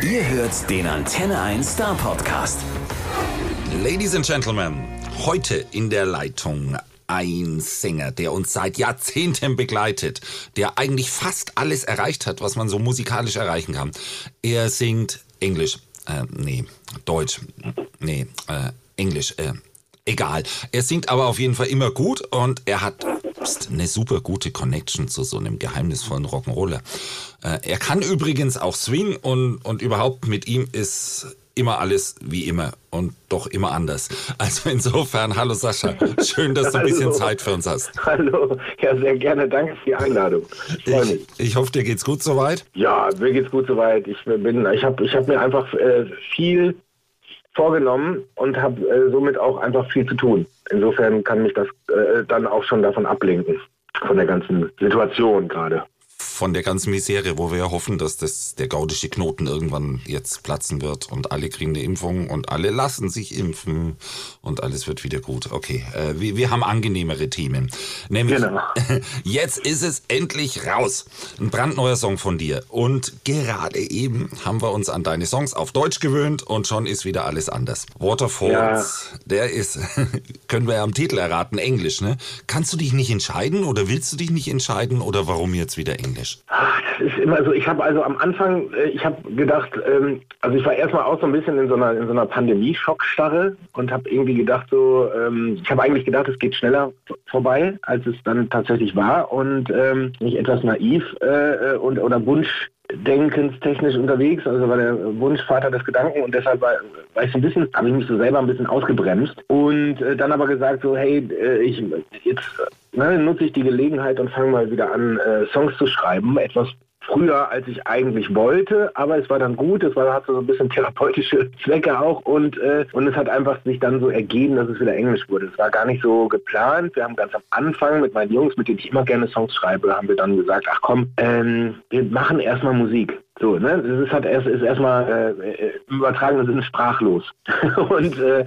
Ihr hört den Antenne 1 Star Podcast. Ladies and Gentlemen, heute in der Leitung ein Sänger, der uns seit Jahrzehnten begleitet, der eigentlich fast alles erreicht hat, was man so musikalisch erreichen kann. Er singt Englisch, äh, nee, Deutsch, nee, äh, Englisch, äh, egal. Er singt aber auf jeden Fall immer gut und er hat eine super gute Connection zu so einem geheimnisvollen Rock'n'Roller. Äh, er kann übrigens auch Swing und, und überhaupt mit ihm ist immer alles wie immer und doch immer anders. Also insofern, hallo Sascha, schön, dass du ein bisschen Zeit für uns hast. Hallo, ja sehr gerne, danke für die Einladung. Ich. Ich, ich hoffe, dir geht's gut soweit. Ja, mir geht's gut soweit. Ich bin, ich habe, ich habe mir einfach äh, viel vorgenommen und habe äh, somit auch einfach viel zu tun. Insofern kann mich das äh, dann auch schon davon ablenken, von der ganzen Situation gerade von der ganzen Misere, wo wir ja hoffen, dass das der gaudische Knoten irgendwann jetzt platzen wird und alle kriegen eine Impfung und alle lassen sich impfen und alles wird wieder gut. Okay, äh, wir, wir haben angenehmere Themen. Nämlich, genau. jetzt ist es endlich raus. Ein brandneuer Song von dir. Und gerade eben haben wir uns an deine Songs auf Deutsch gewöhnt und schon ist wieder alles anders. Waterfalls, ja. der ist, können wir ja am Titel erraten, Englisch, ne? Kannst du dich nicht entscheiden oder willst du dich nicht entscheiden oder warum jetzt wieder Englisch? Englisch? Das ist immer so, ich habe also am Anfang, äh, ich habe gedacht, ähm, also ich war erstmal auch so ein bisschen in so einer, in so einer Pandemie-Schockstarre und habe irgendwie gedacht so, ähm, ich habe eigentlich gedacht, es geht schneller vorbei, als es dann tatsächlich war. Und ähm, nicht etwas naiv äh, und oder Wunsch denkenstechnisch unterwegs, also war der Wunschvater des Gedanken und deshalb war, war ich so ein bisschen, habe ich mich so selber ein bisschen ausgebremst. Und äh, dann aber gesagt so, hey, äh, ich jetzt ne, nutze ich die Gelegenheit und fange mal wieder an, äh, Songs zu schreiben, etwas früher, als ich eigentlich wollte, aber es war dann gut, es war, hatte so ein bisschen therapeutische Zwecke auch und, äh, und es hat einfach sich dann so ergeben, dass es wieder Englisch wurde. Es war gar nicht so geplant. Wir haben ganz am Anfang mit meinen Jungs, mit denen ich immer gerne Songs schreibe, haben wir dann gesagt, ach komm, ähm, wir machen erstmal Musik. So, ne? Das ist halt erst ist erstmal äh, im übertragenen Sinne sprachlos. und äh,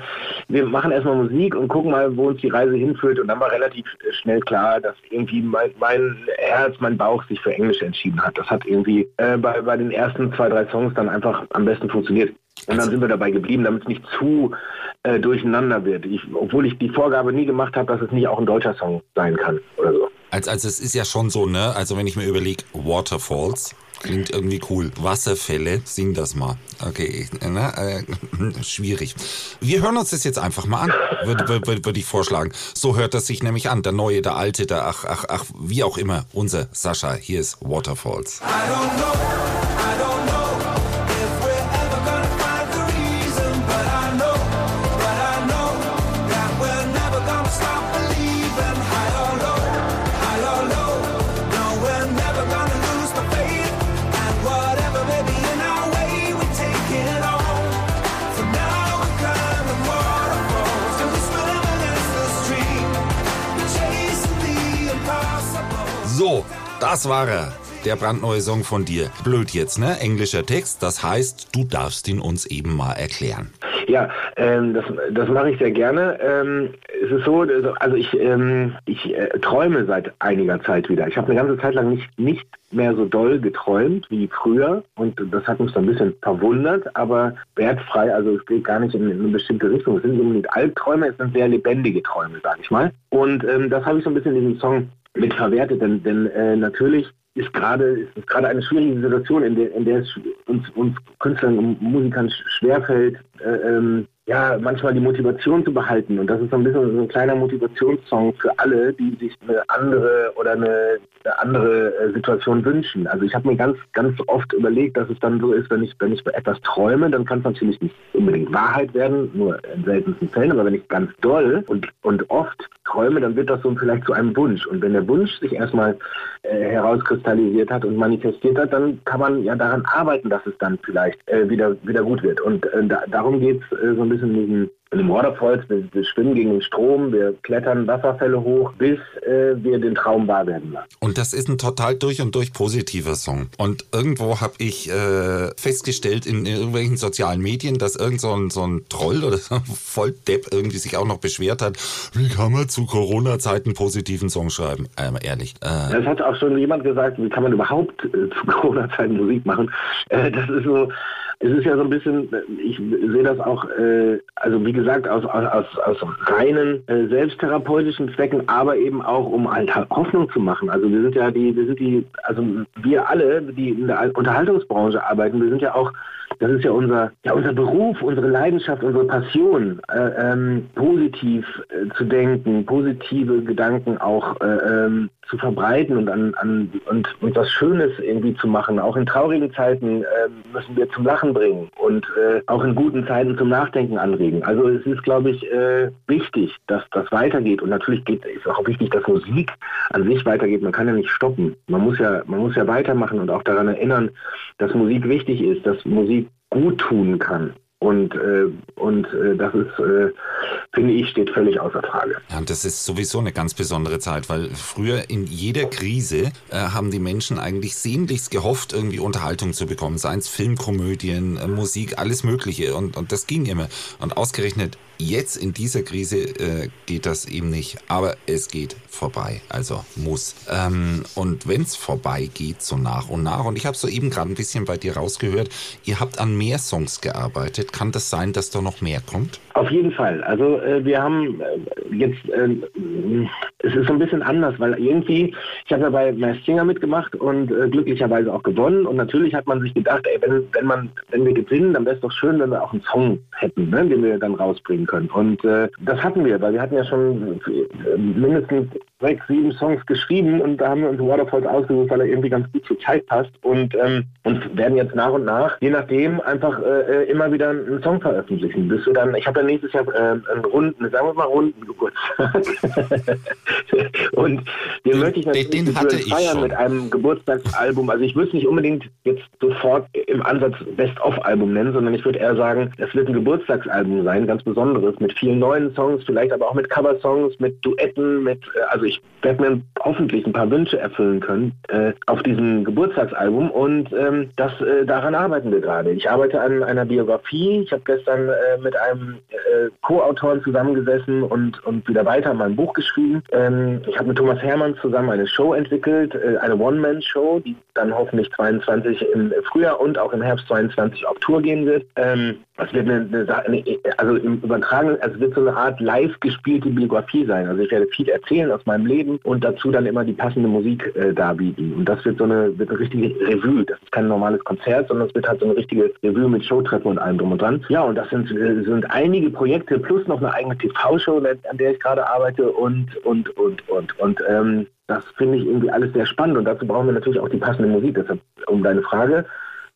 wir machen erstmal Musik und gucken mal, wo uns die Reise hinführt. Und dann war relativ schnell klar, dass irgendwie mein, mein Herz, mein Bauch sich für Englisch entschieden hat. Das hat irgendwie äh, bei, bei den ersten zwei, drei Songs dann einfach am besten funktioniert. Und dann sind wir dabei geblieben, damit es nicht zu äh, durcheinander wird. Ich, obwohl ich die Vorgabe nie gemacht habe, dass es nicht auch ein deutscher Song sein kann oder so. Also, also es ist ja schon so, ne? Also wenn ich mir überlege, Waterfalls, Klingt irgendwie cool. Wasserfälle, sing das mal. Okay, na, äh, schwierig. Wir hören uns das jetzt einfach mal an, würde würd, würd ich vorschlagen. So hört das sich nämlich an. Der Neue, der Alte, der ach, ach, ach, wie auch immer. Unser Sascha, hier ist Waterfalls. I don't know. So, das war er. Der brandneue Song von dir. Blöd jetzt, ne? Englischer Text. Das heißt, du darfst ihn uns eben mal erklären. Ja, ähm, das, das mache ich sehr gerne. Ähm, es ist so, also, also ich, ähm, ich äh, träume seit einiger Zeit wieder. Ich habe eine ganze Zeit lang nicht, nicht mehr so doll geträumt wie früher und das hat mich so ein bisschen verwundert, aber wertfrei, also es geht gar nicht in, in eine bestimmte Richtung. Es sind unbedingt Albträume, es sind sehr lebendige Träume, sage ich mal. Und ähm, das habe ich so ein bisschen in diesem Song mit verwertet, denn, denn äh, natürlich ist gerade ist gerade eine schwierige Situation, in der, in der es uns, uns Künstlern und Musikern schwerfällt, äh, ähm, ja, manchmal die Motivation zu behalten. Und das ist so ein bisschen so ein kleiner Motivationssong für alle, die sich eine andere oder eine, eine andere äh, Situation wünschen. Also ich habe mir ganz, ganz oft überlegt, dass es dann so ist, wenn ich, wenn ich etwas träume, dann kann es natürlich nicht unbedingt Wahrheit werden, nur in seltensten Fällen, aber wenn ich ganz doll und, und oft träume, dann wird das so vielleicht zu einem Wunsch. Und wenn der Wunsch sich erstmal äh, herauskristallisiert hat und manifestiert hat, dann kann man ja daran arbeiten, dass es dann vielleicht äh, wieder, wieder gut wird. Und äh, da, darum geht es äh, so ein bisschen in diesem in dem Waterfalls, wir, wir, schwimmen gegen den Strom, wir klettern Wasserfälle hoch, bis äh, wir den Traum wahr werden lassen. Und das ist ein total durch und durch positiver Song. Und irgendwo habe ich äh, festgestellt in, irgendwelchen sozialen Medien, dass irgend so ein, so ein Troll oder so ein Volldepp irgendwie sich auch noch beschwert hat, wie kann man zu Corona-Zeiten positiven Song schreiben? Ähm, ehrlich. Äh, das hat auch schon jemand gesagt, wie kann man überhaupt äh, zu Corona-Zeiten Musik machen? Äh, das ist so es ist ja so ein bisschen, ich sehe das auch, äh, also wie gesagt, aus, aus, aus reinen äh, selbsttherapeutischen Zwecken, aber eben auch, um halt Hoffnung zu machen. Also wir sind ja die, wir sind die, also wir alle, die in der Unterhaltungsbranche arbeiten, wir sind ja auch das ist ja unser, ja, unser Beruf, unsere Leidenschaft, unsere Passion, äh, ähm, positiv äh, zu denken, positive Gedanken auch äh, ähm, zu verbreiten und an, an und, und was Schönes irgendwie zu machen. Auch in traurigen Zeiten äh, müssen wir zum Lachen bringen und äh, auch in guten Zeiten zum Nachdenken anregen. Also es ist, glaube ich, äh, wichtig, dass das weitergeht. Und natürlich geht, ist auch wichtig, dass Musik an sich weitergeht. Man kann ja nicht stoppen. Man muss ja, man muss ja weitermachen und auch daran erinnern, dass Musik wichtig ist, dass Musik gut tun kann. Und, äh, und äh, das ist, äh, finde ich, steht völlig außer Frage. Ja, und das ist sowieso eine ganz besondere Zeit, weil früher in jeder Krise äh, haben die Menschen eigentlich sehnlichst gehofft, irgendwie Unterhaltung zu bekommen. Seien es Filmkomödien, äh, Musik, alles Mögliche. Und, und das ging immer. Und ausgerechnet Jetzt in dieser Krise äh, geht das eben nicht, aber es geht vorbei, also muss. Ähm, und wenn es vorbei geht, so nach und nach, und ich habe so eben gerade ein bisschen bei dir rausgehört, ihr habt an mehr Songs gearbeitet. Kann das sein, dass da noch mehr kommt? Auf jeden Fall. Also äh, wir haben äh, jetzt, äh, es ist so ein bisschen anders, weil irgendwie, ich habe ja bei Mass mitgemacht und äh, glücklicherweise auch gewonnen. Und natürlich hat man sich gedacht, ey, wenn, wenn, man, wenn wir gewinnen, dann wäre es doch schön, wenn wir auch einen Song hätten, ne, den wir dann rausbringen können. Und äh, das hatten wir, weil wir hatten ja schon äh, mindestens sechs, sieben Songs geschrieben und da haben wir uns Waterfalls ausgesucht, weil er irgendwie ganz gut zur Zeit passt und, ähm, und werden jetzt nach und nach, je nachdem, einfach äh, äh immer wieder einen Song veröffentlichen. Bis wir dann, ich habe ja nächstes Jahr äh, einen runden, sagen wir mal runden Geburtstag. und den möchte ich natürlich den, den hatte feiern mit einem Geburtstagsalbum. Also ich würde es nicht unbedingt jetzt sofort im Ansatz Best-of-Album nennen, sondern ich würde eher sagen, es wird ein Geburtstagsalbum sein, ganz besonderes, mit vielen neuen Songs, vielleicht aber auch mit Coversongs, mit Duetten, mit, äh, also ich werde mir hoffentlich ein paar Wünsche erfüllen können äh, auf diesem Geburtstagsalbum und ähm, das, äh, daran arbeiten wir gerade. Ich arbeite an einer Biografie. Ich habe gestern äh, mit einem äh, Co-Autoren zusammengesessen und, und wieder weiter mein Buch geschrieben. Ähm, ich habe mit Thomas Hermann zusammen eine Show entwickelt, äh, eine One-Man-Show, die dann hoffentlich 22 im Frühjahr und auch im Herbst 22 auf Tour gehen wird. Ähm, es wird eine, eine, also im Übertragen, also es wird so eine Art live gespielte Biografie sein. Also ich werde viel erzählen aus meinem Leben und dazu dann immer die passende Musik äh, darbieten. Und das wird so eine, wird eine richtige Revue. Das ist kein normales Konzert, sondern es wird halt so eine richtige Revue mit Showtreffen und allem drum und dran. Ja, und das sind, äh, sind einige Projekte plus noch eine eigene TV-Show, an der ich gerade arbeite und, und, und, und, und, ähm, das finde ich irgendwie alles sehr spannend und dazu brauchen wir natürlich auch die passende Musik. Deshalb, um deine Frage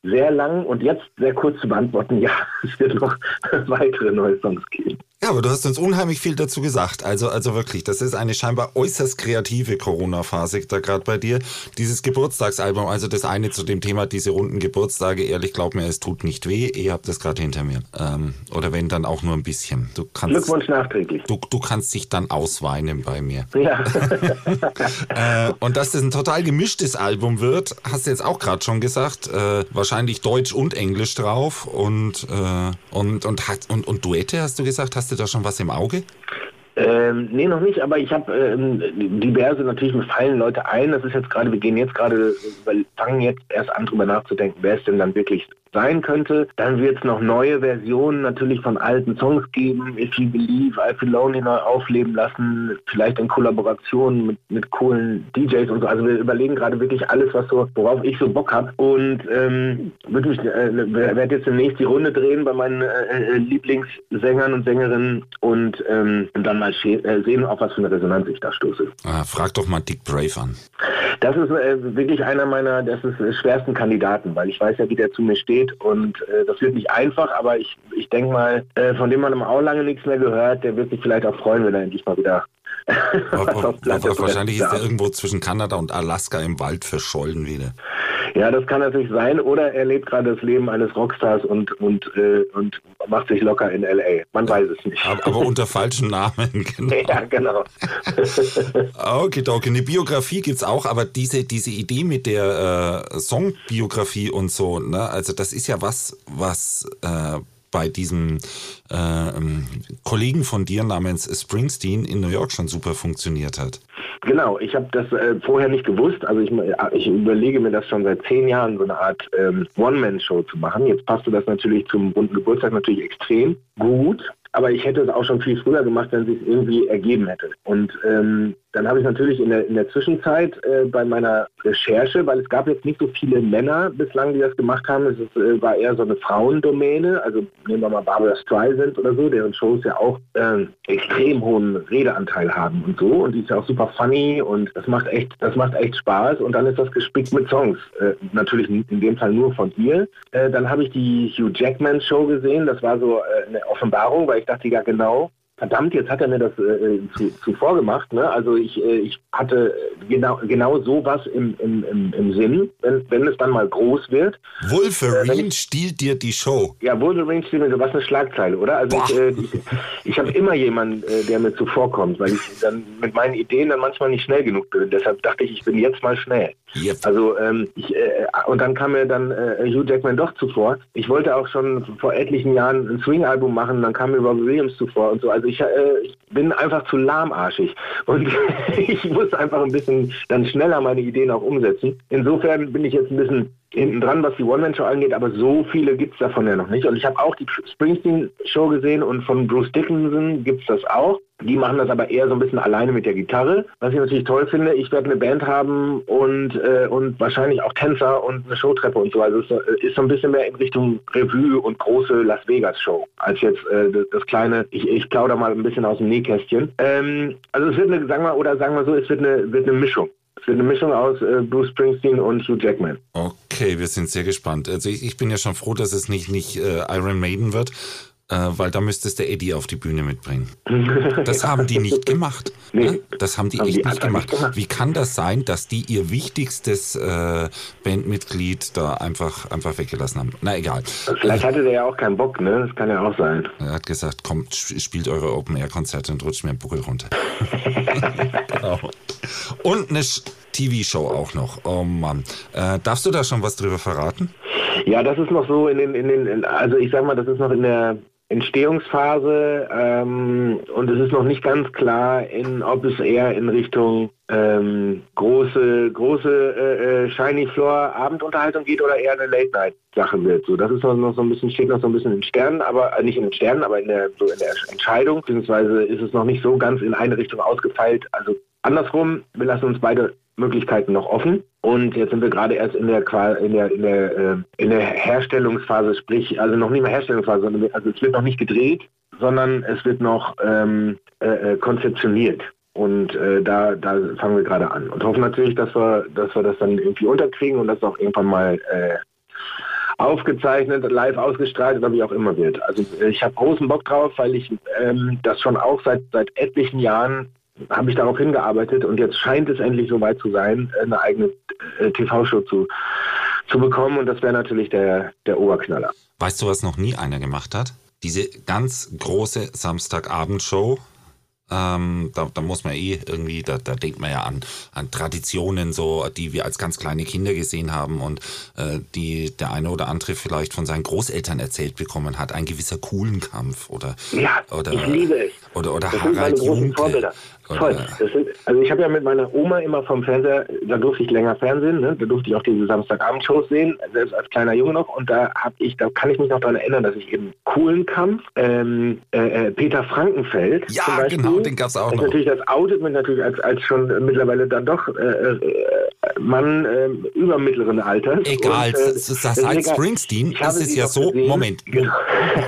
sehr lang und jetzt sehr kurz zu beantworten, ja, es wird noch weitere neue Songs geben. Ja, aber du hast uns unheimlich viel dazu gesagt. Also, also wirklich, das ist eine scheinbar äußerst kreative Corona-Phase da gerade bei dir. Dieses Geburtstagsalbum, also das eine zu dem Thema, diese runden Geburtstage, ehrlich, glaub mir, es tut nicht weh. Ihr habt das gerade hinter mir. Ähm, oder wenn, dann auch nur ein bisschen. Du kannst, Glückwunsch nachträglich. Du, du kannst dich dann ausweinen bei mir. Ja. äh, und dass das ein total gemischtes Album wird, hast du jetzt auch gerade schon gesagt. Äh, wahrscheinlich Deutsch und Englisch drauf. Und, äh, und, und, und, und Duette, hast du gesagt, hast Hast du da schon was im Auge? Ähm, nee, noch nicht, aber ich habe ähm, diverse, natürlich mir fallen Leute ein. Das ist jetzt gerade, wir gehen jetzt gerade, fangen jetzt erst an, drüber nachzudenken, wer es denn dann wirklich sein könnte. Dann wird es noch neue Versionen natürlich von alten Songs geben. If You Believe, I Feel Lonely neu aufleben lassen, vielleicht in Kollaboration mit, mit coolen DJs und so. Also wir überlegen gerade wirklich alles, was so, worauf ich so Bock habe. Und ähm, würde mich, äh, werde jetzt demnächst die Runde drehen bei meinen äh, äh Lieblingssängern und Sängerinnen und, ähm, dann mal äh, sehen, auf was für eine Resonanz ich da stoße. Ah, frag doch mal Dick Brave an. Das ist äh, wirklich einer meiner, das ist äh, schwersten Kandidaten, weil ich weiß ja, wie der zu mir steht und äh, das wird nicht einfach, aber ich, ich denke mal, äh, von dem man auch lange nichts mehr gehört, der wird sich vielleicht auch freuen, wenn er endlich mal wieder wahrscheinlich ist er irgendwo zwischen Kanada und Alaska im Wald verschollen wieder. Ja, das kann natürlich sein. Oder er lebt gerade das Leben eines Rockstars und, und, äh, und macht sich locker in L.A. Man weiß es nicht. Aber, aber unter falschem Namen, genau. Ja, genau. okay, okay. Eine Biografie gibt es auch, aber diese, diese Idee mit der äh, Songbiografie und so, ne, also das ist ja was, was äh, bei diesem äh, ähm, Kollegen von dir namens Springsteen in New York schon super funktioniert hat. Genau, ich habe das äh, vorher nicht gewusst. Also ich, ich, überlege mir das schon seit zehn Jahren, so eine Art ähm, One-Man-Show zu machen. Jetzt passte das natürlich zum runden Geburtstag natürlich extrem gut. Aber ich hätte es auch schon viel früher gemacht, wenn es sich irgendwie ergeben hätte. Und ähm, dann habe ich natürlich in der, in der Zwischenzeit äh, bei meiner Recherche, weil es gab jetzt nicht so viele Männer bislang, die das gemacht haben, es ist, äh, war eher so eine Frauendomäne, also nehmen wir mal Barbara Streisand oder so, deren Shows ja auch äh, extrem hohen Redeanteil haben und so. Und die ist ja auch super funny und das macht echt, das macht echt Spaß. Und dann ist das gespickt mit Songs, äh, natürlich in dem Fall nur von ihr. Äh, dann habe ich die Hugh Jackman Show gesehen, das war so äh, eine Offenbarung, weil ich dachte ja genau, verdammt, jetzt hat er mir das äh, äh, zu, zuvor gemacht. Ne? Also ich, äh, ich hatte genau, genau sowas im, im, im, im Sinn, wenn, wenn es dann mal groß wird. Wolverine äh, stiehlt dir die Show. Ja, Wolverine stiehlt mir, so was eine Schlagzeile, oder? Also Boah. ich, äh, ich, ich habe immer jemanden, äh, der mir zuvorkommt, weil ich dann mit meinen Ideen dann manchmal nicht schnell genug bin. Deshalb dachte ich, ich bin jetzt mal schnell. Yep. Also ähm, ich, äh, und dann kam mir dann äh, Hugh Jackman doch zuvor. Ich wollte auch schon vor etlichen Jahren ein Swing-Album machen, dann kam mir Robbie Williams zuvor und so. Also ich, äh, ich bin einfach zu lahmarschig und ich muss einfach ein bisschen dann schneller meine Ideen auch umsetzen. Insofern bin ich jetzt ein bisschen hinten dran, was die One-Man-Show angeht, aber so viele gibt es davon ja noch nicht. Und ich habe auch die Springsteen-Show gesehen und von Bruce Dickinson gibt es das auch. Die machen das aber eher so ein bisschen alleine mit der Gitarre. Was ich natürlich toll finde, ich werde eine Band haben und, äh, und wahrscheinlich auch Tänzer und eine Showtreppe und so. Also es äh, ist so ein bisschen mehr in Richtung Revue und große Las Vegas-Show als jetzt äh, das, kleine, ich, ich plaudere mal ein bisschen aus dem Nähkästchen. Ähm, also es wird eine, sagen wir, oder sagen wir so, es wird eine, wird eine Mischung. Es wird eine Mischung aus äh, Bruce Springsteen und Hugh Jackman. Okay, wir sind sehr gespannt. Also ich, ich bin ja schon froh, dass es nicht, nicht äh, Iron Maiden wird, weil da müsstest du Eddie auf die Bühne mitbringen. Das haben die nicht gemacht. Nee, ne? Das haben die haben echt die nicht gemacht. gemacht. Wie kann das sein, dass die ihr wichtigstes äh, Bandmitglied da einfach, einfach weggelassen haben? Na egal. Vielleicht hatte der ja auch keinen Bock, ne? Das kann ja auch sein. Er hat gesagt, kommt, spielt eure Open-Air-Konzerte und rutscht mir einen Buckel runter. genau. Und eine TV-Show auch noch. Oh Mann. Äh, darfst du da schon was drüber verraten? Ja, das ist noch so in den, in den, also ich sag mal, das ist noch in der Entstehungsphase ähm, und es ist noch nicht ganz klar, in, ob es eher in Richtung ähm, große, große äh, äh Shiny Floor Abendunterhaltung geht oder eher eine Late Night Sache wird. So, das ist noch so ein bisschen steht noch so ein bisschen in Sternen, aber äh, nicht in den Sternen, aber in der so in der Entscheidung beziehungsweise ist es noch nicht so ganz in eine Richtung ausgefeilt. Also andersrum, wir lassen uns beide Möglichkeiten noch offen. Und jetzt sind wir gerade erst in der in der in der, äh, in der Herstellungsphase, sprich also noch nicht mehr Herstellungsphase, sondern also es wird noch nicht gedreht, sondern es wird noch ähm, äh, äh, konzeptioniert. Und äh, da, da fangen wir gerade an und hoffen natürlich, dass wir, dass wir das dann irgendwie unterkriegen und das auch irgendwann mal äh, aufgezeichnet, live ausgestrahlt oder wie auch immer wird. Also ich habe großen Bock drauf, weil ich ähm, das schon auch seit seit etlichen Jahren habe ich darauf hingearbeitet und jetzt scheint es endlich soweit zu sein, eine eigene äh, TV-Show zu, zu bekommen und das wäre natürlich der, der Oberknaller. Weißt du, was noch nie einer gemacht hat? Diese ganz große Samstagabendshow ähm, da, da, muss man eh irgendwie, da, da denkt man ja an, an Traditionen, so, die wir als ganz kleine Kinder gesehen haben und äh, die der eine oder andere vielleicht von seinen Großeltern erzählt bekommen hat. Ein gewisser Kuhlenkampf oder, ja, oder, ich liebe es. oder, oder das Harald Junke. Toll. Sind, also ich habe ja mit meiner Oma immer vom Fernseher, da durfte ich länger Fernsehen, ne? da durfte ich auch diese Samstagabendshows sehen, selbst als kleiner Junge noch. Und da habe ich, da kann ich mich noch daran erinnern, dass ich eben Kuhlenkampf, ähm, äh, äh Peter Frankenfeld, ja, Beispiel, genau, den gab es auch noch. Natürlich, das outet mich natürlich als, als schon mittlerweile dann doch äh, äh Mann äh, über mittleren Alters. Egal, und, äh, das heißt Springsteen ist es ja so, gesehen. Moment, genau.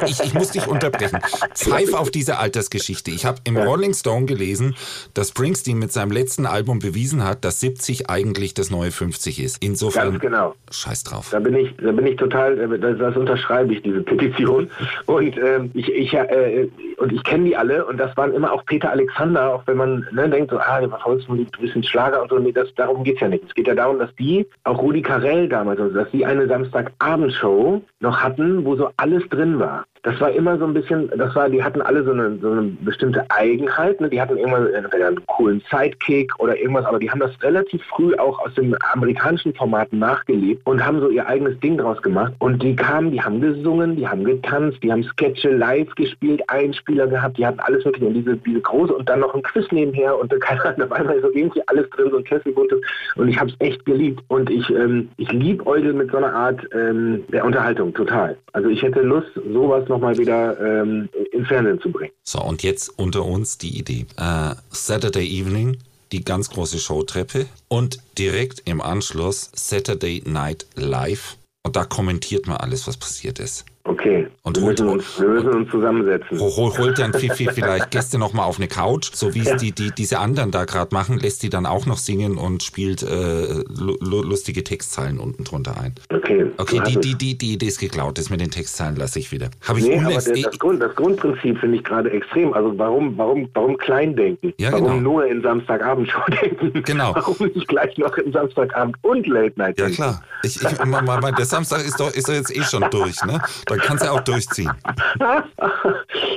ich, ich muss dich unterbrechen. Pfeif auf diese Altersgeschichte. Ich habe im ja. Rolling Stone gelesen, dass Springsteen mit seinem letzten Album bewiesen hat, dass 70 eigentlich das neue 50 ist. Insofern, Ganz genau. scheiß drauf. Da bin ich, da bin ich total, äh, das, das unterschreibe ich, diese Petition. Und ähm, ich, ich, äh, und ich kenne die alle und das waren immer auch Peter Alexander, auch wenn man ne, denkt, so, ah, Volksmusik, du bist ein Schlager und so, nee, das, darum geht es ja nicht. Es geht ja darum, dass die, auch Rudi Carell damals, also dass die eine Samstagabendshow noch hatten, wo so alles drin war. Das war immer so ein bisschen, das war, die hatten alle so eine, so eine bestimmte Eigenheit. Ne? Die hatten irgendwann einen coolen Sidekick oder irgendwas, aber die haben das relativ früh auch aus den amerikanischen Formaten nachgelebt und haben so ihr eigenes Ding draus gemacht. Und die kamen, die haben gesungen, die haben getanzt, die haben Sketche live gespielt, Einspieler gehabt, die hatten alles wirklich und diese, diese große und dann noch ein Quiz nebenher und keine Ahnung, auf einmal ist so irgendwie alles drin, so ein Kesselbuntes und ich habe es echt geliebt und ich, ähm, ich liebe Eudel mit so einer Art ähm, der Unterhaltung, total. Also ich hätte Lust, sowas nochmal wieder ähm, ins Fernsehen zu bringen. So, und jetzt unter uns die Idee. Äh, Saturday Evening, die ganz große Showtreppe und direkt im Anschluss Saturday Night Live. Und da kommentiert man alles, was passiert ist. Okay. Und wir, holt, müssen uns, wir müssen uns zusammensetzen. hol, holt dann Fifi vielleicht Gäste nochmal auf eine Couch, so wie es Ja. die, die, diese anderen da gerade machen, lässt die dann auch noch singen und spielt äh, lu lu- lustige Textzeilen unten drunter ein. Okay. Okay, die, die, die, die Idee ist geklaut, das mit den Textzeilen lasse ich wieder. Habe ich Nee, aber unlängst- der, das, Grund, das Grundprinzip finde ich gerade extrem. Also warum, warum, warum klein denken? Ja, warum genau. nur in Samstagabendshow denken? Genau. Warum nicht gleich noch in Samstagabend und Late Night Ja denken? klar. Ich, ich, mal, mal, der Samstag ist doch, ist doch jetzt eh schon durch, ne? Dann kannst du auch durchziehen.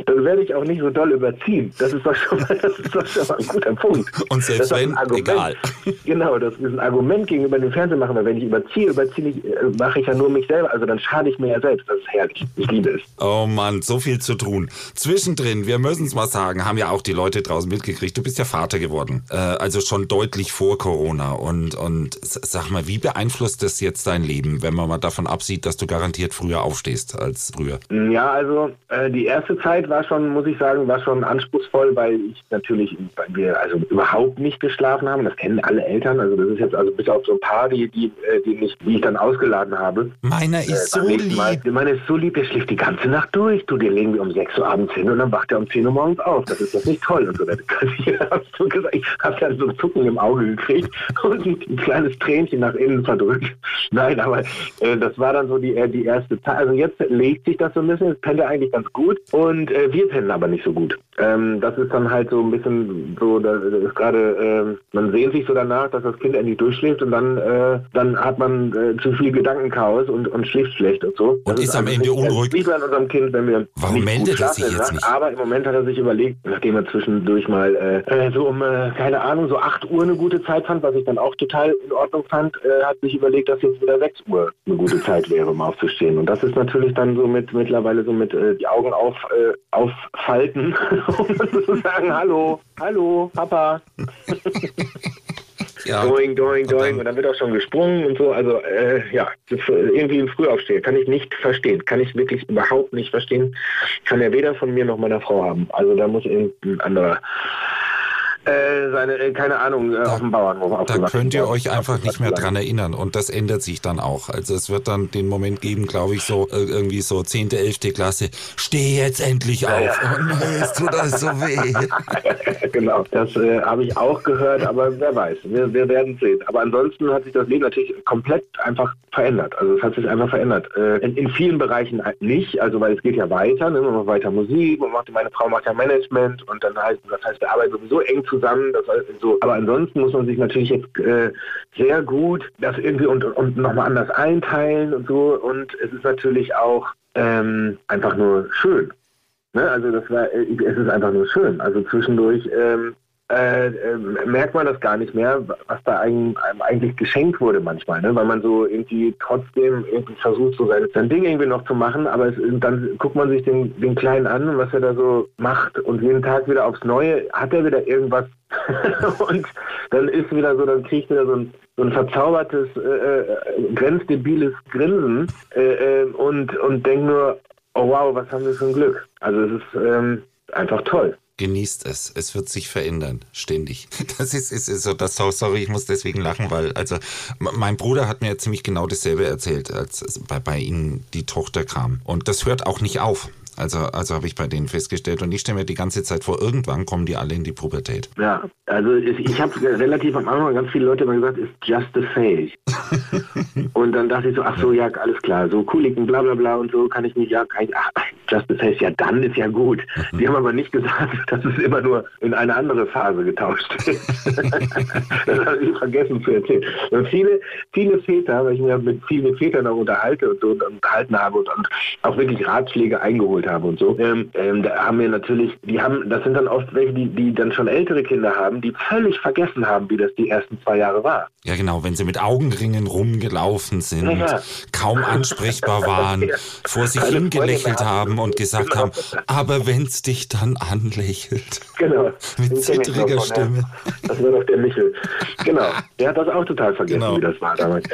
Dann werde ich auch nicht so doll überziehen. Das ist doch schon mal, das ist doch schon mal ein guter Punkt. Und selbst wenn, egal. Genau, das ist ein Argument gegenüber dem Fernsehmachen, weil wenn ich überziehe, überziehe ich, äh, mache ich ja nur mich selber. Also dann schade ich mir ja selbst. Das ist herrlich. Ich liebe es. Oh Mann, so viel zu tun. Zwischendrin, wir müssen es mal sagen, haben ja auch die Leute draußen mitgekriegt. Du bist ja Vater geworden. Äh, also schon deutlich vor Corona. Und, und sag mal, wie beeinflusst das jetzt dein Leben, wenn man mal davon absieht, dass du garantiert früher aufstehst als früher? Ja, also äh, die erste Zeit war schon, muss ich sagen, war schon anspruchsvoll, weil ich natürlich, weil wir also überhaupt nicht geschlafen haben. Das kennen alle Eltern. Also das ist jetzt also bis auf so ein paar, die, die, äh, die, nicht, die ich dann ausgeladen habe. Meiner Äh, ist so beim nächsten Mal, lieb. Meine ist so lieb, der schläft die ganze Nacht durch. Du, den legen wir um 6 Uhr abends hin und dann wacht er um 10 Uhr morgens auf. Das ist das nicht toll. Und so, dann hast du gesagt, ich habe dann so ein Zucken im Auge gekriegt und ein, ein kleines Tränchen nach innen verdrückt. Nein, aber äh, das war dann so die, äh, die erste Zeit. Also jetzt legt sich das so ein bisschen, es pennt er eigentlich ganz gut und äh, wir pennen aber nicht so gut. Ähm, das ist dann halt so ein bisschen so, da da ist gerade, ähm, man sehnt sich so danach, dass das Kind endlich durchschläft und dann, äh, dann hat man äh, zu viel Gedankenchaos und, und schläft schlecht und so. Und Das ist am also Ende unruhig. Lieber an unserem Kind, wenn wir Warum meldet er sich jetzt Nacht. nicht? Aber im Moment hat er sich überlegt, nachdem er zwischendurch mal äh, äh, so um, äh, keine Ahnung, so 8 Uhr eine gute Zeit fand, was ich dann auch total in Ordnung fand, äh, hat sich überlegt, dass jetzt wieder 6 Uhr eine gute Zeit wäre, um aufzustehen. Und das ist natürlich dann so mit mittlerweile so mit äh, die Augen auf, äh, auffalten, um zu sagen, hallo, hallo, Papa. Ja. Und doing. dann- Und dann wird auch schon gesprungen und so. Also, äh, ja, äh, irgendwie ein Frühaufsteher. Kann ich nicht verstehen. Kann ich wirklich überhaupt nicht verstehen. Kann er weder von mir noch meiner Frau haben. Also, da muss irgendein anderer, äh, seine, äh, keine Ahnung, äh, auf dem Bauernhof Da aufgewachsen könnt ihr euch einfach nicht mehr dran erinnern und das ändert sich dann auch. Also es wird dann den Moment geben, glaube ich, so äh, irgendwie so 10., 11. Klasse. Steh jetzt endlich auf. ja. Oh nein, es tut alles so weh. genau, das habe ich auch gehört, aber wer weiß, wir, wir werden sehen. Aber ansonsten hat sich das Leben natürlich komplett einfach verändert. Also es hat sich einfach verändert. In, in vielen Bereichen halt nicht, also weil es geht ja weiter, ne? man macht weiter Musik, man macht, meine Frau macht ja Management und dann heißt, das heißt, wir arbeiten sowieso eng zusammen. Das heißt, so. Aber ansonsten muss man sich natürlich jetzt äh, sehr gut das irgendwie und, und nochmal anders einteilen und so. Und es ist natürlich auch ähm, einfach nur schön. Ne, also das war, äh, es ist einfach nur schön. Also zwischendurch ähm, äh, äh, merkt man das gar nicht mehr, was da einem, eigentlich geschenkt wurde manchmal, ne? weil man so irgendwie trotzdem irgendwie versucht, so sein, sein Ding irgendwie noch zu machen, aber es, dann guckt man sich den, den Kleinen an, was er da so macht und jeden Tag wieder aufs Neue hat er wieder irgendwas und dann ist wieder so, dann kriegt wieder so ein, so ein verzaubertes, äh, äh, grenzdebiles Grinsen äh, äh, und, und denkt nur, oh wow, was haben wir für ein Glück. Also es ist ähm, einfach toll. Genießt es. Es wird sich verändern. Ständig. Das ist, ist, ist so, das, sorry, ich muss deswegen lachen, weil, also, mein Bruder hat mir ziemlich genau dasselbe erzählt, als bei, bei ihnen die Tochter kam. Und das hört auch nicht auf. Also, also habe ich bei denen festgestellt. Und ich stelle mir die ganze Zeit vor, irgendwann kommen die alle in die Pubertät. Ja, also ich, habe relativ am Anfang ganz viele Leute immer gesagt, ist just a phase. und dann dachte ich so, ach so, ja, alles klar, so Kuliken, bla bla bla und so kann ich nicht, ja, kann ich, ach, just a phase, ja, dann ist ja gut. Die haben aber nicht gesagt, dass es immer nur in eine andere Phase getauscht wird. das habe ich vergessen zu erzählen. Und viele, viele Väter, weil ich mir mit vielen Vätern auch unterhalte und so und unterhalten habe und, und auch wirklich Ratschläge eingeholt geholt habe und so, ähm, ähm, da haben wir natürlich, die haben, das sind dann oft welche, die, die dann schon ältere Kinder haben, die völlig vergessen haben, wie das die ersten zwei Jahre war. Ja, genau, wenn sie mit Augenringen rumgelaufen sind, ja, kaum ansprechbar waren, ja. vor sich hingelächelt haben und gesagt genau. haben, aber wenn's dich dann anlächelt. Genau. mit zittriger Stimme. Das war doch der Michel. Genau. Der hat das auch total vergessen, genau. wie das war damals.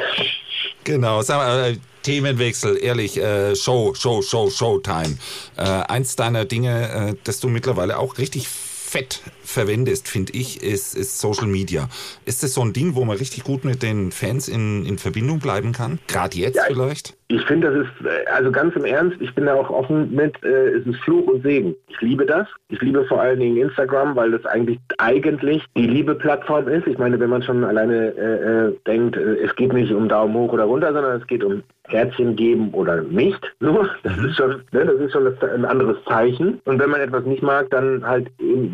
Genau, sag mal, äh, Themenwechsel, ehrlich, äh, Show, Show, Show, Showtime. Äh, eins deiner Dinge, äh, das du mittlerweile auch richtig fett verwendest, finde ich, ist, ist Social Media. Ist das so ein Ding, wo man richtig gut mit den Fans in, in Verbindung bleiben kann? Gerade jetzt ja, vielleicht? Ich finde, das ist, äh, also ganz im Ernst, ich bin da auch offen mit, äh, es ist Fluch und Segen. Ich liebe das. Ich liebe vor allen Dingen Instagram, weil das eigentlich eigentlich die Liebe-Plattform ist. Ich meine, wenn man schon alleine äh, äh denkt, äh, es geht nicht um Daumen hoch oder runter, sondern es geht um Herzchen geben oder nicht. Das ist schon, ne, das ist schon ein anderes Zeichen. Und wenn man etwas nicht mag, dann halt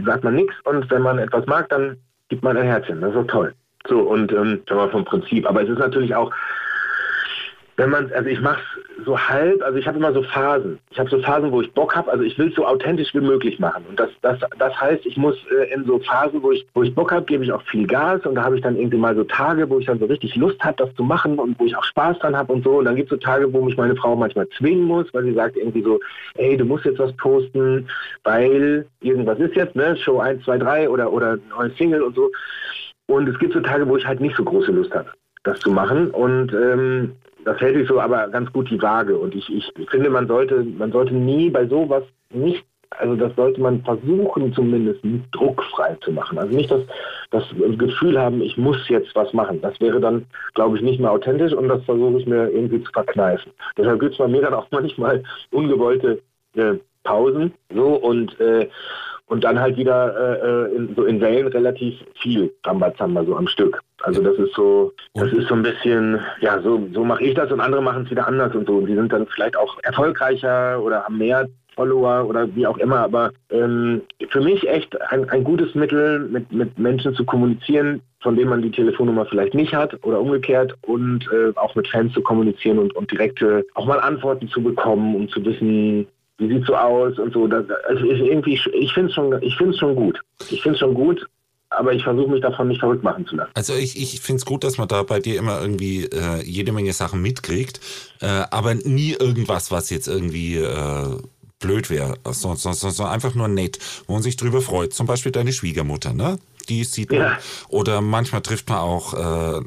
sagt man nichts. Und wenn man etwas mag, dann gibt man ein Herzchen. Das ist doch toll. So, und ähm, vom Prinzip. Aber es ist natürlich auch wenn man, also ich mache es so halb, also ich habe immer so Phasen. Ich habe so Phasen, wo ich Bock habe, also ich will es so authentisch wie möglich machen. Und das, das, das heißt, ich muss äh, in so Phasen, wo ich, wo ich Bock habe, gebe ich auch viel Gas und da habe ich dann irgendwie mal so Tage, wo ich dann so richtig Lust habe, das zu machen und wo ich auch Spaß dran habe und so. Und dann gibt es so Tage, wo mich meine Frau manchmal zwingen muss, weil sie sagt irgendwie so, ey, du musst jetzt was posten, weil irgendwas ist jetzt, ne, Show 1, 2, 3 oder, oder neue Single und so. Und es gibt so Tage, wo ich halt nicht so große Lust habe das zu machen. Und ähm, das hält sich so aber ganz gut die Waage. Und ich, ich finde, man sollte, man sollte nie bei sowas nicht, also das sollte man versuchen zumindest druckfrei zu machen. Also nicht das, das Gefühl haben, ich muss jetzt was machen. Das wäre dann, glaube ich, nicht mehr authentisch und das versuche ich mir irgendwie zu verkneifen. Deshalb gibt es bei mir dann auch manchmal ungewollte äh, Pausen. So und äh, und dann halt wieder äh, äh, in, so in Wellen relativ viel Rambazamba so am Stück. Also das ist so, das ist so ein bisschen, ja, so, so mache ich das und andere machen es wieder anders und so. Und die sind dann vielleicht auch erfolgreicher oder haben mehr Follower oder wie auch immer. Aber ähm, für mich echt ein, ein gutes Mittel, mit, mit Menschen zu kommunizieren, von denen man die Telefonnummer vielleicht nicht hat oder umgekehrt und äh, auch mit Fans zu kommunizieren und, und direkte auch mal Antworten zu bekommen, um zu wissen, wie sieht so aus und so. Das, also ich, irgendwie, ich finde es schon, schon gut. Ich finde es schon gut, aber ich versuche mich davon nicht verrückt machen zu lassen. Also ich, ich finde es gut, dass man da bei dir immer irgendwie äh, jede Menge Sachen mitkriegt, äh, aber nie irgendwas, was jetzt irgendwie äh, blöd wäre, sondern so, so, einfach nur nett, wo man sich drüber freut. Zum Beispiel deine Schwiegermutter, ne? Die sieht man. Ja. Oder manchmal trifft man auch äh,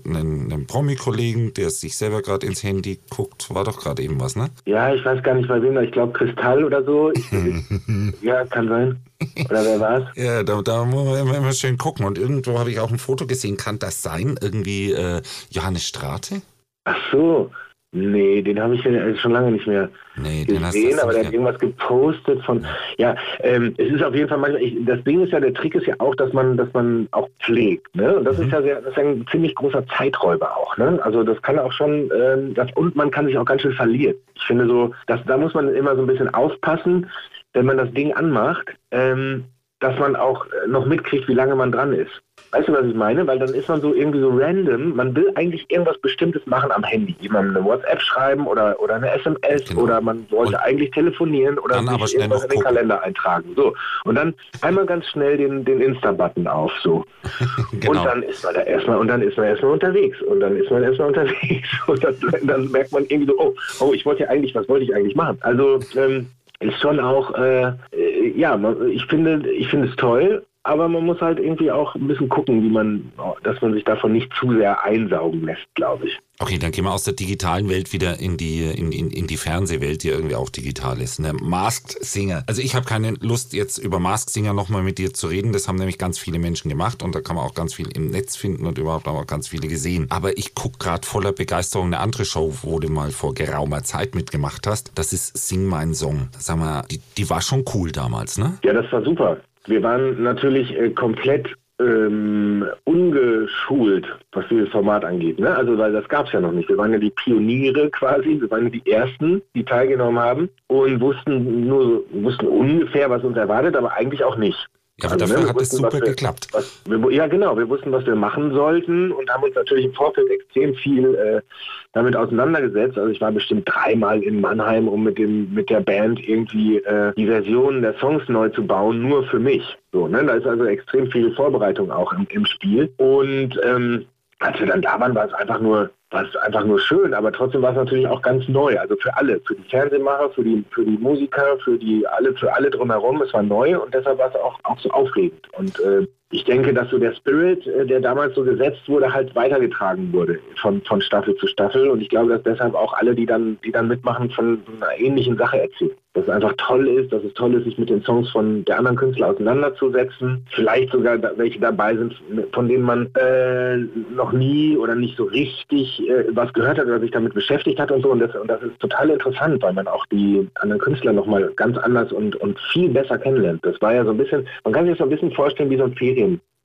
einen, einen Promi-Kollegen, der sich selber gerade ins Handy guckt. War doch gerade eben was, ne? Ja, ich weiß gar nicht bei wem, ich glaube Kristall oder so. Ich, ja, kann sein. Oder wer war's? Ja, da, da muss man immer, immer schön gucken. Und irgendwo habe ich auch ein Foto gesehen. Kann das sein? Irgendwie äh, Johannes Strate? Ach so, Nee, den habe ich ja schon lange nicht mehr nee, gesehen, aber der hat irgendwas gepostet von, ja, ähm, es ist auf jeden Fall manchmal, ich, das Ding ist ja, der Trick ist ja auch, dass man, dass man auch pflegt, ne, und das mhm. ist ja sehr, das ist ein ziemlich großer Zeiträuber auch, ne, also das kann auch schon, ähm, das, und man kann sich auch ganz schön verlieren. Ich finde so, dass, da muss man immer so ein bisschen aufpassen, wenn man das Ding anmacht, ähm, dass man auch noch mitkriegt, wie lange man dran ist. Weißt du, was ich meine? Weil dann ist man so irgendwie so random. Man will eigentlich irgendwas Bestimmtes machen am Handy. Jemandem eine WhatsApp schreiben oder, oder eine SMS genau. oder man wollte und eigentlich telefonieren oder sich irgendwas in den Kalender eintragen. So. Und dann einmal ganz schnell den, den Insta-Button auf. So. genau. Und dann ist man da erstmal und dann ist man erstmal unterwegs. Und dann ist man erstmal unterwegs. Und dann, dann merkt man irgendwie so, oh, oh, ich wollte ja eigentlich, was wollte ich eigentlich machen? Also ähm, ist schon auch, äh, äh ja, ich finde, ich finde es toll, aber man muss halt irgendwie auch ein bisschen gucken, wie man, dass man sich davon nicht zu sehr einsaugen lässt, glaube ich. Okay, dann gehen wir aus der digitalen Welt wieder in die, in, in, in die Fernsehwelt, die irgendwie auch digital ist. Ne? Masked Singer. Also ich habe keine Lust, jetzt über Masked Singer nochmal mit dir zu reden. Das haben nämlich ganz viele Menschen gemacht und da kann man auch ganz viel im Netz finden und überhaupt auch ganz viele gesehen. Aber ich gucke gerade voller Begeisterung eine andere Show, wo du mal vor geraumer Zeit mitgemacht hast. Das ist Sing Mein Song. Sag mal, die, die war schon cool damals, ne? Ja, das war super. Wir waren natürlich äh, komplett ähm, ungeschult, was dieses Format angeht. Ne? Also weil das gab es ja noch nicht. Wir waren ja die Pioniere quasi, wir waren ja die Ersten, die teilgenommen haben und wussten nur wussten ungefähr, was uns erwartet, aber eigentlich auch nicht. Ja, aber also, dafür ne, hat es super wir, geklappt. Was, wir, ja, genau. Wir wussten, was wir machen sollten und haben uns natürlich im Vorfeld extrem viel äh, damit auseinandergesetzt. Also ich war bestimmt dreimal in Mannheim, um mit dem mit der Band irgendwie äh, die Versionen der Songs neu zu bauen, nur für mich. So, ne? Da ist also extrem viel Vorbereitung auch im, im Spiel. Und ähm, als wir dann da waren, war es einfach nur war es einfach nur schön, aber trotzdem war es natürlich auch ganz neu. Also für alle, für die Fernsehmacher, für die, für die Musiker, für die alle, für alle drumherum. Es war neu und deshalb war es auch, auch so aufregend. Und äh, ich denke, dass so der Spirit, äh, der damals so gesetzt wurde, halt weitergetragen wurde von, von Staffel zu Staffel. Und ich glaube, dass deshalb auch alle, die dann, die dann mitmachen, von einer ähnlichen Sache erzählen. Dass es einfach toll ist, dass es toll ist, sich mit den Songs von der anderen Künstler auseinanderzusetzen. Vielleicht sogar welche dabei sind, von denen man äh, noch nie oder nicht so richtig äh, was gehört hat oder sich damit beschäftigt hat und so. Und das, und das ist total interessant, weil man auch die anderen Künstler nochmal ganz anders und, und viel besser kennenlernt. Das war ja so ein bisschen, man kann sich das so ein bisschen vorstellen wie so ein Ferien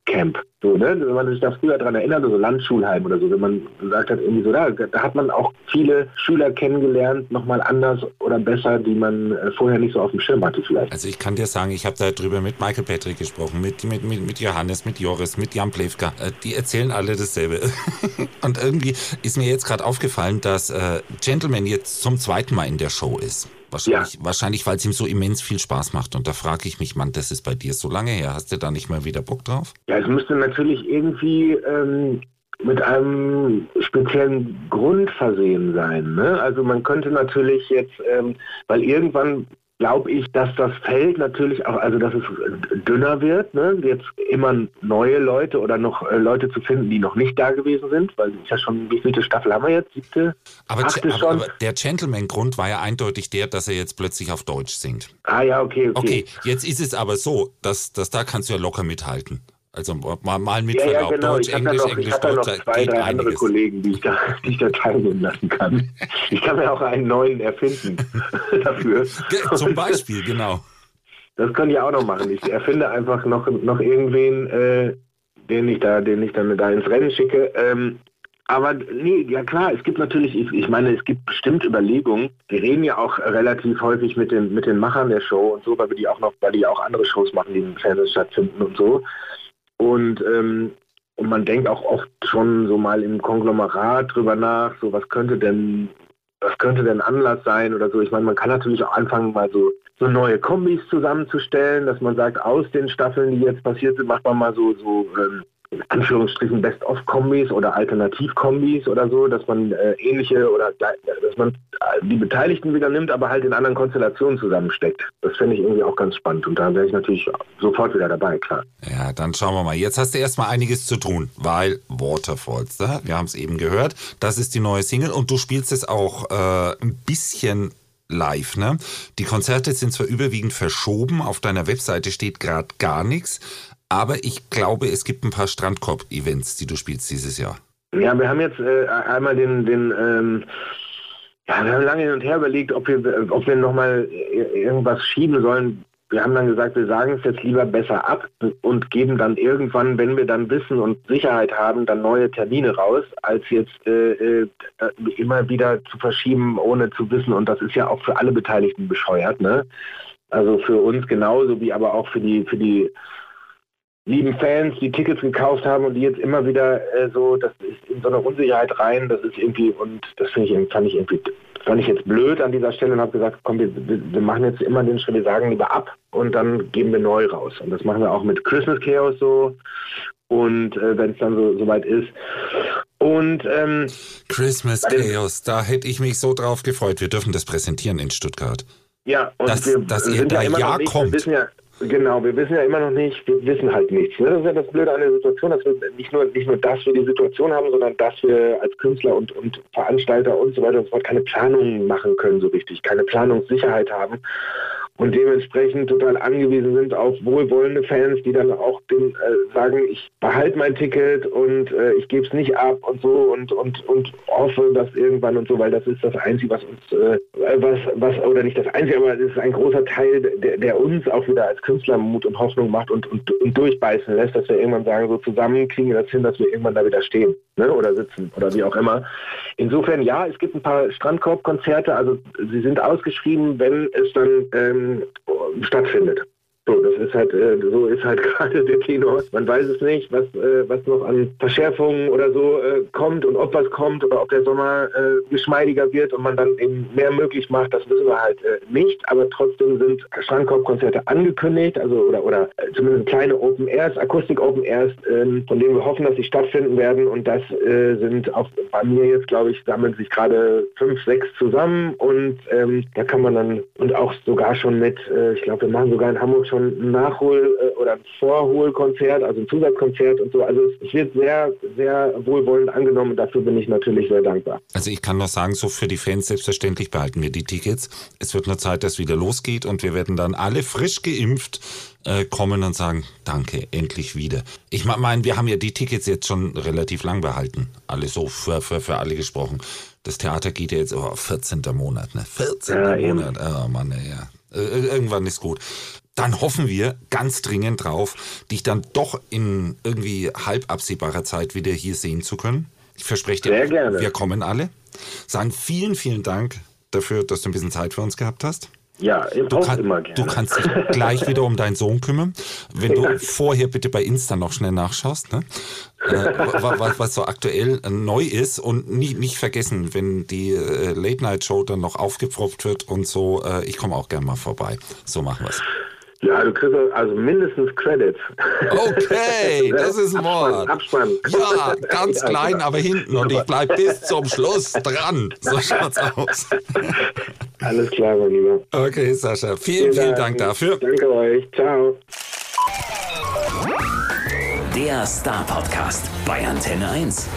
Camp. So, ne? Wenn man sich da früher daran erinnert, so Landschulheim oder so, wenn man gesagt hat, irgendwie so, da, da hat man auch viele Schüler kennengelernt, nochmal anders oder besser, die man äh, vorher nicht so auf dem Schirm hatte vielleicht. Also ich kann dir sagen, ich habe darüber mit Michael Patrick gesprochen, mit, mit, mit, mit Johannes, mit Joris, mit Jan Plewka. Äh, die erzählen alle dasselbe. Und irgendwie ist mir jetzt gerade aufgefallen, dass äh, Gentleman jetzt zum zweiten Mal in der Show ist. Wahrscheinlich, ja. wahrscheinlich weil es ihm so immens viel Spaß macht. Und da frage ich mich, Mann, das ist bei dir so lange her. Hast du da nicht mal wieder Bock drauf? Ja, es müsste natürlich irgendwie ähm, mit einem speziellen Grund versehen sein. Ne? Also man könnte natürlich jetzt, ähm, weil irgendwann glaube ich, dass das Feld natürlich auch, also dass es dünner wird, ne? jetzt immer neue Leute oder noch äh, Leute zu finden, die noch nicht da gewesen sind, weil ist ja schon, wie viele Staffel haben wir jetzt? Siebte? Aber, achte aber, schon? aber der Gentleman-Grund war ja eindeutig der, dass er jetzt plötzlich auf Deutsch singt. Ah ja, okay, okay. Okay, jetzt ist es aber so, dass, dass da kannst du ja locker mithalten. Also mal, mal mit ja, ja, genau. Deutsch, ich Englisch, noch, Englisch, ich Deutsch. Ich habe noch zwei, drei andere Kollegen, die ich, da, die ich da teilnehmen lassen kann. Ich kann mir auch einen neuen erfinden dafür. Zum Beispiel, genau. Das könnte ich auch noch machen. Ich erfinde einfach noch, noch irgendwen, äh, den ich da, den ich dann da ins Rennen schicke. Ähm, aber nee, ja klar, es gibt natürlich, ich, ich, meine, es gibt bestimmt Überlegungen. Wir reden ja auch relativ häufig mit den, mit den Machern der Show und so, weil wir die auch noch, weil die auch andere Shows machen, die im Fernsehen stattfinden und so. Und, ähm, und man denkt auch oft schon so mal im Konglomerat drüber nach, so was könnte denn, was könnte denn Anlass sein oder so. Ich meine, man kann natürlich auch anfangen, mal so, so neue Kombis zusammenzustellen, dass man sagt, aus den Staffeln, die jetzt passiert sind, macht man mal so, so ähm, in Anführungsstrichen Best-of-Kombis oder Alternativ-Kombis oder so, dass man äh, ähnliche oder dass man äh, die Beteiligten wieder nimmt, aber halt in anderen Konstellationen zusammensteckt. Das fände ich irgendwie auch ganz spannend und da wäre ich natürlich sofort wieder dabei, klar. Ja, dann schauen wir mal. Jetzt hast du erstmal einiges zu tun, weil Waterfalls, ne? wir haben es eben gehört, das ist die neue Single und du spielst es auch äh, ein bisschen live. Ne? Die Konzerte sind zwar überwiegend verschoben, auf deiner Webseite steht gerade gar nichts, aber ich glaube, es gibt ein paar Strandkorb-Events, die du spielst dieses Jahr. Ja, wir haben jetzt äh, einmal den, den ähm, ja, wir haben lange hin und her überlegt, ob wir, ob wir nochmal irgendwas schieben sollen. Wir haben dann gesagt, wir sagen es jetzt lieber besser ab und geben dann irgendwann, wenn wir dann Wissen und Sicherheit haben, dann neue Termine raus, als jetzt äh, äh, immer wieder zu verschieben, ohne zu wissen. Und das ist ja auch für alle Beteiligten bescheuert. Ne? Also für uns genauso wie aber auch für die, für die lieben Fans, die Tickets gekauft haben und die jetzt immer wieder äh, so, das ist in so eine Unsicherheit rein, das ist irgendwie, und das finde ich, fand ich irgendwie, fand ich jetzt blöd an dieser Stelle und habe gesagt, komm, wir, wir, machen jetzt immer den Schritt, wir sagen lieber ab und dann geben wir neu raus. Und das machen wir auch mit Christmas Chaos so und äh, wenn es dann so soweit ist. Und ähm, Christmas Chaos, da hätte ich mich so drauf gefreut. Wir dürfen das präsentieren in Stuttgart. Ja, und dass, wir dass ihr da ja, ja kommt. Wir wissen ja, Genau, wir wissen ja immer noch nicht, wir wissen halt nichts. Ne? Das ist ja das Blöde an der Situation, dass wir nicht nur, nicht nur, dass wir die Situation haben, sondern dass wir als Künstler und, und Veranstalter und so weiter und so fort keine Planungen machen können so richtig, keine Planungssicherheit haben und dementsprechend total angewiesen sind auf wohlwollende Fans, die dann auch den, äh, sagen, ich behalte mein Ticket und äh, ich gebe es nicht ab und so und, und, und hoffe, dass irgendwann und so, weil das ist das Einzige, was uns, äh, was, was, oder nicht das Einzige, aber es ist ein großer Teil, der, der uns auch wieder als Künstler Mut und Hoffnung macht und, und, und durchbeißen lässt, dass wir irgendwann sagen, so zusammen kriegen wir das hin, dass wir irgendwann da wieder stehen ne? oder sitzen oder wie auch immer. Insofern ja, es gibt ein paar Strandkorbkonzerte, also sie sind ausgeschrieben, wenn es dann ähm, stattfindet. So, das ist halt, äh, so ist halt gerade der Tenor. Man weiß es nicht, was, äh, was noch an Verschärfungen oder so äh, kommt und ob was kommt oder ob der Sommer geschmeidiger wird und man dann eben mehr möglich macht, das wissen wir halt nicht. Aber trotzdem sind Strandkorbkonzerte angekündigt, also oder, oder zumindest kleine Open Airs, Akustik Open Airs, ähm, von denen wir hoffen, dass sie stattfinden werden. Und das sind auch bei mir jetzt, glaube ich, sammeln sich gerade fünf, sechs zusammen und ähm, da kann man dann und auch sogar schon mit, ich glaube, wir machen sogar in Hamburg schon ein Nachhol- äh, oder ein Vorholkonzert, also ein Zusatzkonzert und so. Also es wird sehr, sehr wohlwollend angenommen und dafür bin ich natürlich sehr dankbar. Also ich kann noch sagen, so für die Fans selbstverständlich behalten wir die Tickets. Es wird nur Zeit, dass wieder losgeht und wir werden dann alle frisch geimpft äh, kommen und sagen, danke, endlich wieder. Ich meine, wir haben ja die Tickets jetzt schon relativ lang behalten. Alle so für, für, für alle gesprochen. Das Theater geht ja jetzt oh, 14. Monat, ne? 14. Ja, eben. Monat. Oh Mann, ja. Äh, Irgendwann ist gut. Dann hoffen wir ganz dringend drauf, dich dann doch in irgendwie halb absehbarer Zeit wieder hier sehen zu können. Ich verspreche dir, Sehr gerne. wir kommen alle. Sagen vielen, vielen Dank dafür, dass du ein bisschen Zeit für uns gehabt hast. Ja, Du, kann, immer gerne. du kannst dich gleich wieder um deinen Sohn kümmern. Wenn du vorher bitte bei Insta noch schnell nachschaust, ne? äh, wa- wa- was so aktuell äh, neu ist und nie, nicht vergessen, wenn die äh, Late-Night-Show dann noch aufgepfropft wird und so, äh, ich komme auch gern mal vorbei. So machen wir's. Ja, du kriegst also mindestens Credits. Okay, das ist ein Wort. Abspann. Ja, ganz Ja, klein, genau. aber hinten und ich bleib bis zum Schluss dran. So schaut's aus. Alles klar, mein Lieber. Okay, Sascha, vielen, vielen Dank dafür. Danke euch. Ciao. Der Star Podcast bei Antenne 1.